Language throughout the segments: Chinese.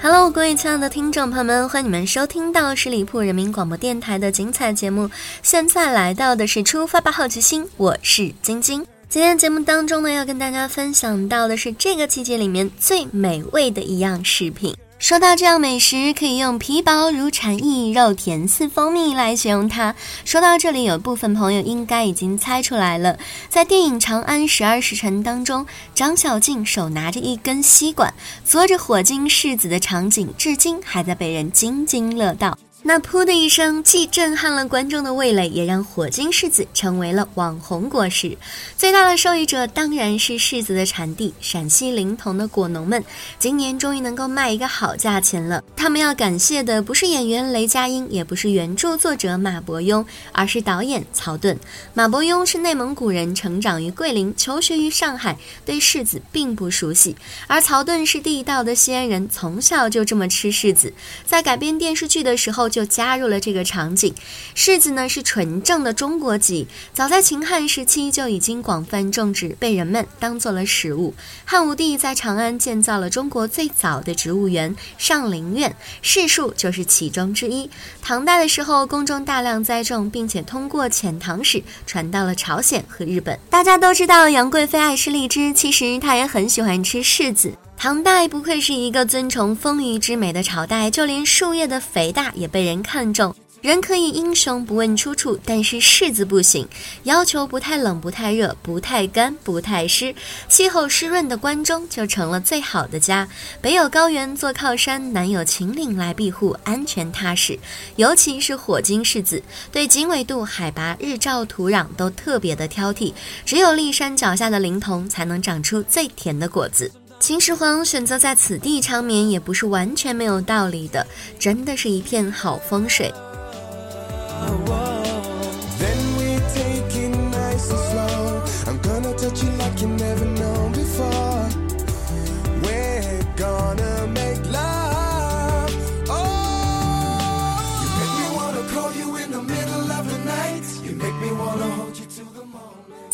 Hello，各位亲爱的听众朋友们，欢迎你们收听到十里铺人民广播电台的精彩节目。现在来到的是出发吧好奇心，我是晶晶。今天节目当中呢，要跟大家分享到的是这个季节里面最美味的一样食品。说到这样美食，可以用皮薄如蝉翼、肉甜似蜂蜜来形容它。说到这里，有部分朋友应该已经猜出来了，在电影《长安十二时辰》当中，张小静手拿着一根吸管，嘬着火晶柿子的场景，至今还在被人津津乐道。那噗的一声，既震撼了观众的味蕾，也让火晶柿子成为了网红果实。最大的受益者当然是柿子的产地陕西临潼的果农们，今年终于能够卖一个好价钱了。他们要感谢的不是演员雷佳音，也不是原著作者马伯庸，而是导演曹盾。马伯庸是内蒙古人，成长于桂林，求学于上海，对柿子并不熟悉；而曹盾是地道的西安人，从小就这么吃柿子。在改编电视剧的时候。就加入了这个场景。柿子呢是纯正的中国籍，早在秦汉时期就已经广泛种植，被人们当做了食物。汉武帝在长安建造了中国最早的植物园上林苑，柿树就是其中之一。唐代的时候，宫中大量栽种，并且通过遣唐使传到了朝鲜和日本。大家都知道杨贵妃爱吃荔枝，其实她也很喜欢吃柿子。唐代不愧是一个尊崇丰腴之美的朝代，就连树叶的肥大也被人看重。人可以英雄不问出处，但是柿子不行，要求不太冷、不太热、不太干、不太湿，气候湿润的关中就成了最好的家。北有高原做靠山，南有秦岭来庇护，安全踏实。尤其是火晶柿子，对经纬度、海拔、日照、土壤都特别的挑剔，只有骊山脚下的灵潼才能长出最甜的果子。秦始皇选择在此地长眠，也不是完全没有道理的，真的是一片好风水。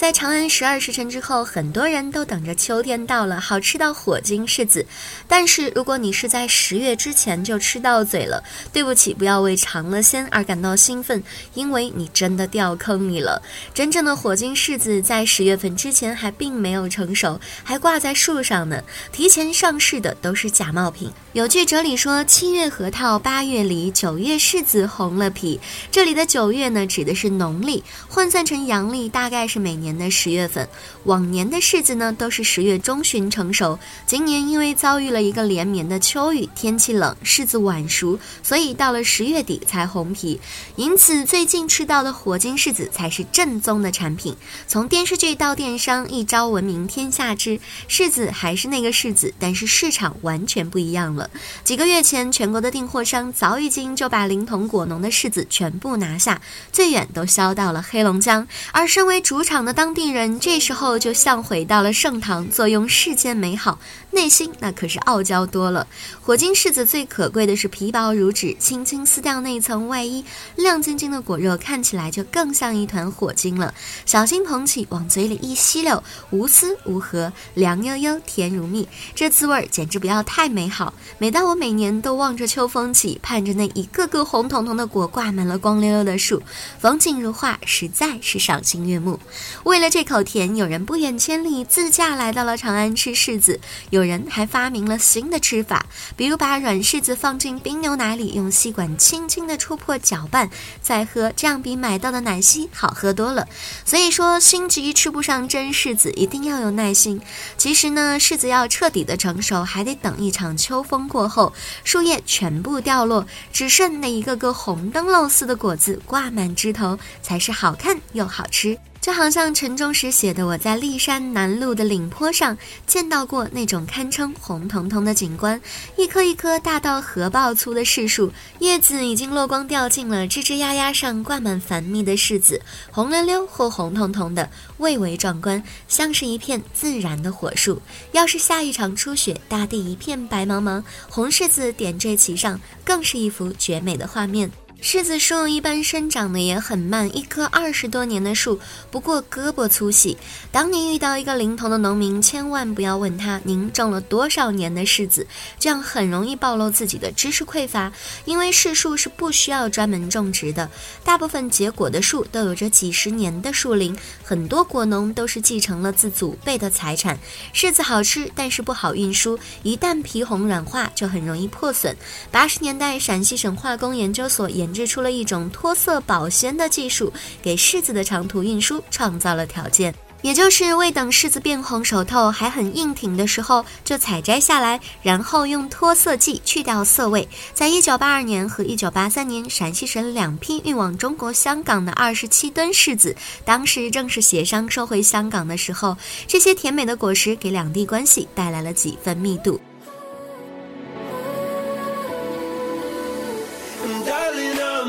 在长安十二时辰之后，很多人都等着秋天到了，好吃到火晶柿子。但是如果你是在十月之前就吃到嘴了，对不起，不要为尝了鲜而感到兴奋，因为你真的掉坑里了。真正的火晶柿子在十月份之前还并没有成熟，还挂在树上呢。提前上市的都是假冒品。有句哲理说：“七月核桃，八月梨，九月柿子红了皮。”这里的九月呢，指的是农历，换算成阳历，大概是每年。的十月份，往年的柿子呢都是十月中旬成熟。今年因为遭遇了一个连绵的秋雨，天气冷，柿子晚熟，所以到了十月底才红皮。因此，最近吃到的火晶柿子才是正宗的产品。从电视剧到电商，一朝闻名天下知。柿子还是那个柿子，但是市场完全不一样了。几个月前，全国的订货商早已经就把临潼果农的柿子全部拿下，最远都销到了黑龙江。而身为主场的当当地人这时候就像回到了盛唐，坐拥世间美好，内心那可是傲娇多了。火晶柿子最可贵的是皮薄如纸，轻轻撕掉那层外衣，亮晶晶的果肉看起来就更像一团火晶了。小心捧起，往嘴里一吸溜，无丝无核，凉悠悠，甜如蜜，这滋味简直不要太美好。每当我每年都望着秋风起，盼着那一个个红彤彤的果挂满了光溜溜的树，风景如画，实在是赏心悦目。为为了这口甜，有人不远千里自驾来到了长安吃柿子，有人还发明了新的吃法，比如把软柿子放进冰牛奶里，用吸管轻轻的戳破搅拌再喝，这样比买到的奶昔好喝多了。所以说，心急吃不上真柿子，一定要有耐心。其实呢，柿子要彻底的成熟，还得等一场秋风过后，树叶全部掉落，只剩那一个个红灯笼似的果子挂满枝头，才是好看又好吃。就好像陈忠实写的：“我在骊山南麓的岭坡上见到过那种堪称红彤彤的景观，一棵一棵大到核爆粗的柿树，叶子已经落光掉尽了，枝枝丫丫上挂满繁密的柿子，红溜溜或红彤彤的，蔚为壮观，像是一片自然的火树。要是下一场初雪，大地一片白茫茫，红柿子点缀其上，更是一幅绝美的画面。”柿子树一般生长的也很慢，一棵二十多年的树，不过胳膊粗细。当你遇到一个临潼的农民，千万不要问他您种了多少年的柿子，这样很容易暴露自己的知识匮乏。因为柿树是不需要专门种植的，大部分结果的树都有着几十年的树龄，很多果农都是继承了自祖辈的财产。柿子好吃，但是不好运输，一旦皮红软化就很容易破损。八十年代，陕西省化工研究所研研制出了一种脱色保鲜的技术，给柿子的长途运输创造了条件。也就是未等柿子变红熟透，还很硬挺的时候，就采摘下来，然后用脱色剂去掉涩味。在一九八二年和一九八三年，陕西省两批运往中国香港的二十七吨柿子，当时正是协商收回香港的时候。这些甜美的果实给两地关系带来了几分密度。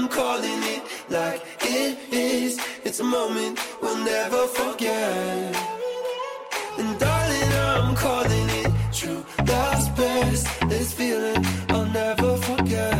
Calling it like it is. It's a moment we'll never forget. And darling, I'm calling it true. Love's best. This feeling I'll never forget.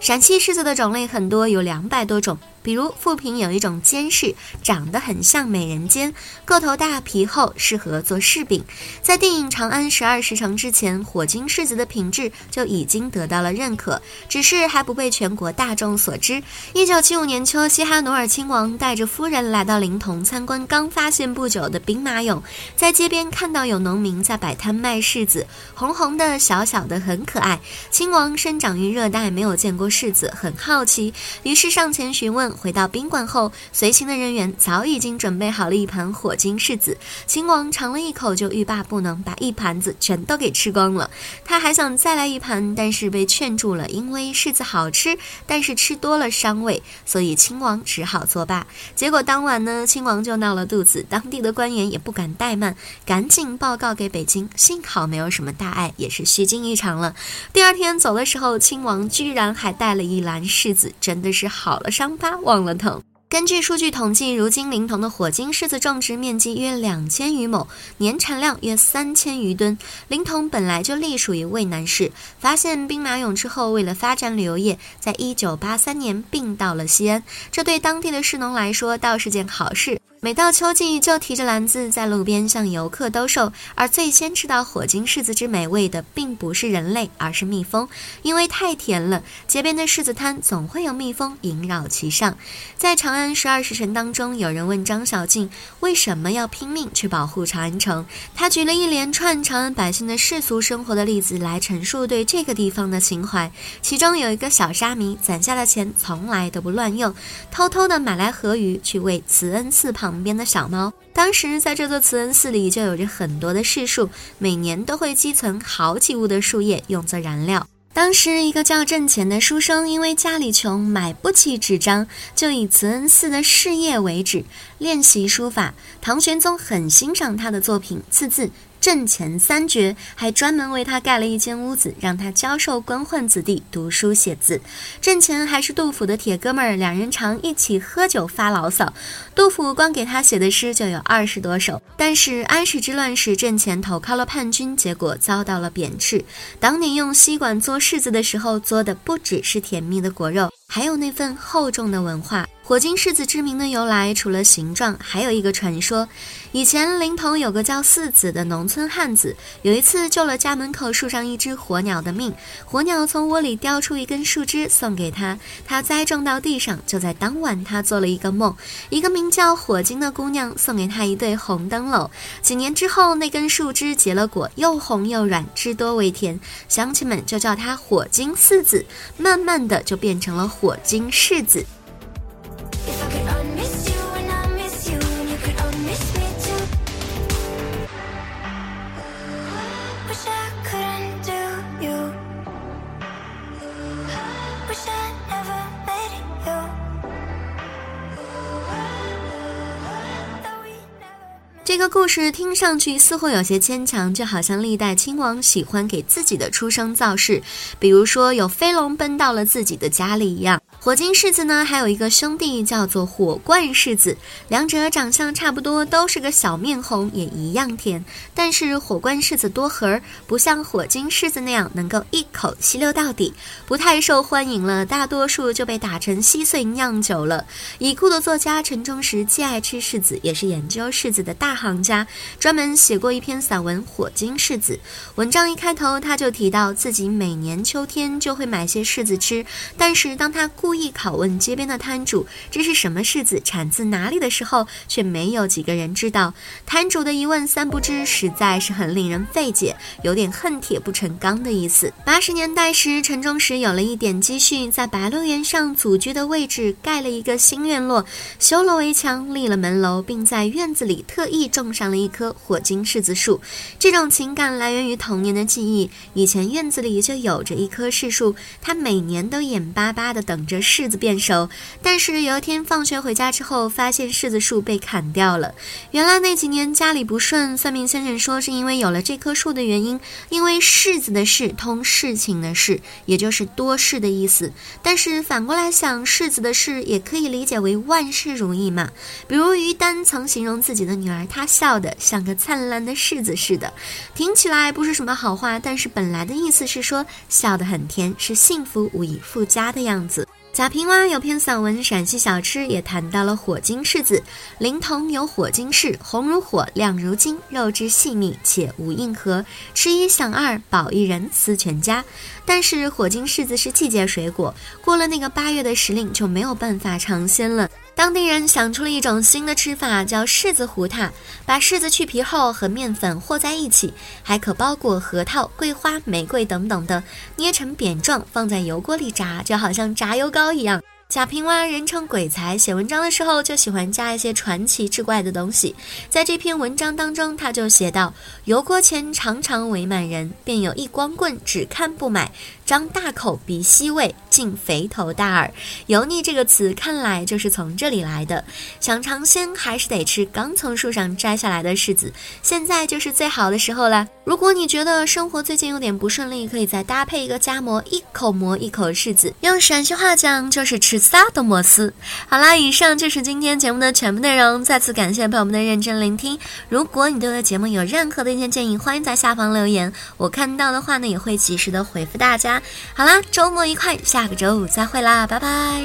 陕西柿子的种类很多，有两百多种。比如富平有一种尖柿，长得很像美人尖，个头大，皮厚，适合做柿饼。在电影《长安十二时辰》之前，火晶柿子的品质就已经得到了认可，只是还不被全国大众所知。一九七五年秋，西哈努尔亲王带着夫人来到临潼参观刚发现不久的兵马俑，在街边看到有农民在摆摊卖柿子，红红的，小小的，很可爱。亲王生长于热带，没有见过柿子，很好奇，于是上前询问。回到宾馆后，随行的人员早已经准备好了一盘火晶柿子。秦王尝了一口就欲罢不能，把一盘子全都给吃光了。他还想再来一盘，但是被劝住了，因为柿子好吃，但是吃多了伤胃，所以亲王只好作罢。结果当晚呢，亲王就闹了肚子，当地的官员也不敢怠慢，赶紧报告给北京。幸好没有什么大碍，也是虚惊一场了。第二天走的时候，亲王居然还带了一篮柿子，真的是好了伤疤。忘了疼。根据数据统计，如今临潼的火晶柿子种植面积约两千余亩，年产量约三千余吨。临潼本来就隶属于渭南市，发现兵马俑之后，为了发展旅游业，在一九八三年并到了西安。这对当地的市农来说，倒是件好事。每到秋季，就提着篮子在路边向游客兜售。而最先吃到火晶柿子之美味的，并不是人类，而是蜜蜂，因为太甜了。街边的柿子摊总会有蜜蜂萦绕其上。在长安十二时辰当中，有人问张小静为什么要拼命去保护长安城，他举了一连串长安百姓的世俗生活的例子来陈述对这个地方的情怀。其中有一个小沙弥，攒下的钱从来都不乱用，偷偷的买来河鱼去喂慈恩寺旁。旁边的小猫，当时在这座慈恩寺里就有着很多的柿树，每年都会积存好几屋的树叶用作燃料。当时一个叫郑钱的书生，因为家里穷，买不起纸张，就以慈恩寺的柿叶为纸练习书法。唐玄宗很欣赏他的作品，赐字。挣钱三绝，还专门为他盖了一间屋子，让他教授官宦子弟读书写字。挣钱还是杜甫的铁哥们儿，两人常一起喝酒发牢骚。杜甫光给他写的诗就有二十多首。但是安史之乱时，挣钱投靠了叛军，结果遭到了贬斥。当年用吸管嘬柿子的时候，嘬的不只是甜蜜的果肉。还有那份厚重的文化。火晶柿子之名的由来，除了形状，还有一个传说。以前临潼有个叫四子的农村汉子，有一次救了家门口树上一只火鸟的命。火鸟从窝里叼出一根树枝送给他，他栽种到地上。就在当晚，他做了一个梦，一个名叫火晶的姑娘送给他一对红灯笼。几年之后，那根树枝结了果，又红又软，汁多味甜，乡亲们就叫它火晶四子。慢慢的，就变成了。火晶柿子。这个故事听上去似乎有些牵强，就好像历代亲王喜欢给自己的出生造势，比如说有飞龙奔到了自己的家里一样。火金柿子呢，还有一个兄弟叫做火冠柿子，两者长相差不多，都是个小面红，也一样甜。但是火冠柿子多核，不像火金柿子那样能够一口吸溜到底，不太受欢迎了。大多数就被打成稀碎酿酒了。已故的作家陈忠实既爱吃柿子，也是研究柿子的大行家，专门写过一篇散文《火金柿子》。文章一开头，他就提到自己每年秋天就会买些柿子吃，但是当他故拷问街边的摊主这是什么柿子，产自哪里的时候，却没有几个人知道。摊主的一问三不知，实在是很令人费解，有点恨铁不成钢的意思。八十年代时，陈忠实有了一点积蓄，在白鹿原上祖居的位置盖了一个新院落，修了围墙，立了门楼，并在院子里特意种上了一棵火金柿子树。这种情感来源于童年的记忆，以前院子里就有着一棵柿树，他每年都眼巴巴地等着。柿子变熟，但是有一天放学回家之后，发现柿子树被砍掉了。原来那几年家里不顺，算命先生说是因为有了这棵树的原因。因为柿子的柿通事情的事，也就是多事的意思。但是反过来想，柿子的柿也可以理解为万事如意嘛。比如于丹曾形容自己的女儿，她笑得像个灿烂的柿子似的。听起来不是什么好话，但是本来的意思是说笑得很甜，是幸福无以复加的样子。贾平凹有篇散文《陕西小吃》，也谈到了火晶柿子。临潼有火晶柿，红如火，亮如金，肉质细腻且无硬核，吃一享二，饱一人，思全家。但是火晶柿子是季节水果，过了那个八月的时令就没有办法尝鲜了。当地人想出了一种新的吃法，叫柿子糊它。把柿子去皮后和面粉和在一起，还可包裹核桃、桂花、玫瑰等等的，捏成扁状，放在油锅里炸，就好像炸油糕一样。贾平凹人称鬼才，写文章的时候就喜欢加一些传奇志怪的东西。在这篇文章当中，他就写道：油锅前常常围满人，便有一光棍只看不买，张大口鼻吸味，竟肥头大耳。油腻这个词看来就是从这里来的。想尝鲜，还是得吃刚从树上摘下来的柿子，现在就是最好的时候了。如果你觉得生活最近有点不顺利，可以再搭配一个夹馍，一口馍一口柿子，用陕西话讲就是吃。撒的摩斯，好啦，以上就是今天节目的全部内容。再次感谢朋友们的认真聆听。如果你对我的节目有任何的意见建议，欢迎在下方留言，我看到的话呢也会及时的回复大家。好啦，周末愉快，下个周五再会啦，拜拜。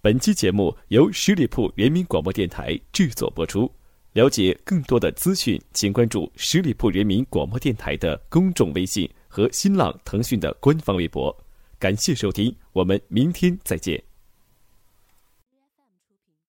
本期节目由十里铺人民广播电台制作播出。了解更多的资讯，请关注十里铺人民广播电台的公众微信。和新浪、腾讯的官方微博，感谢收听，我们明天再见。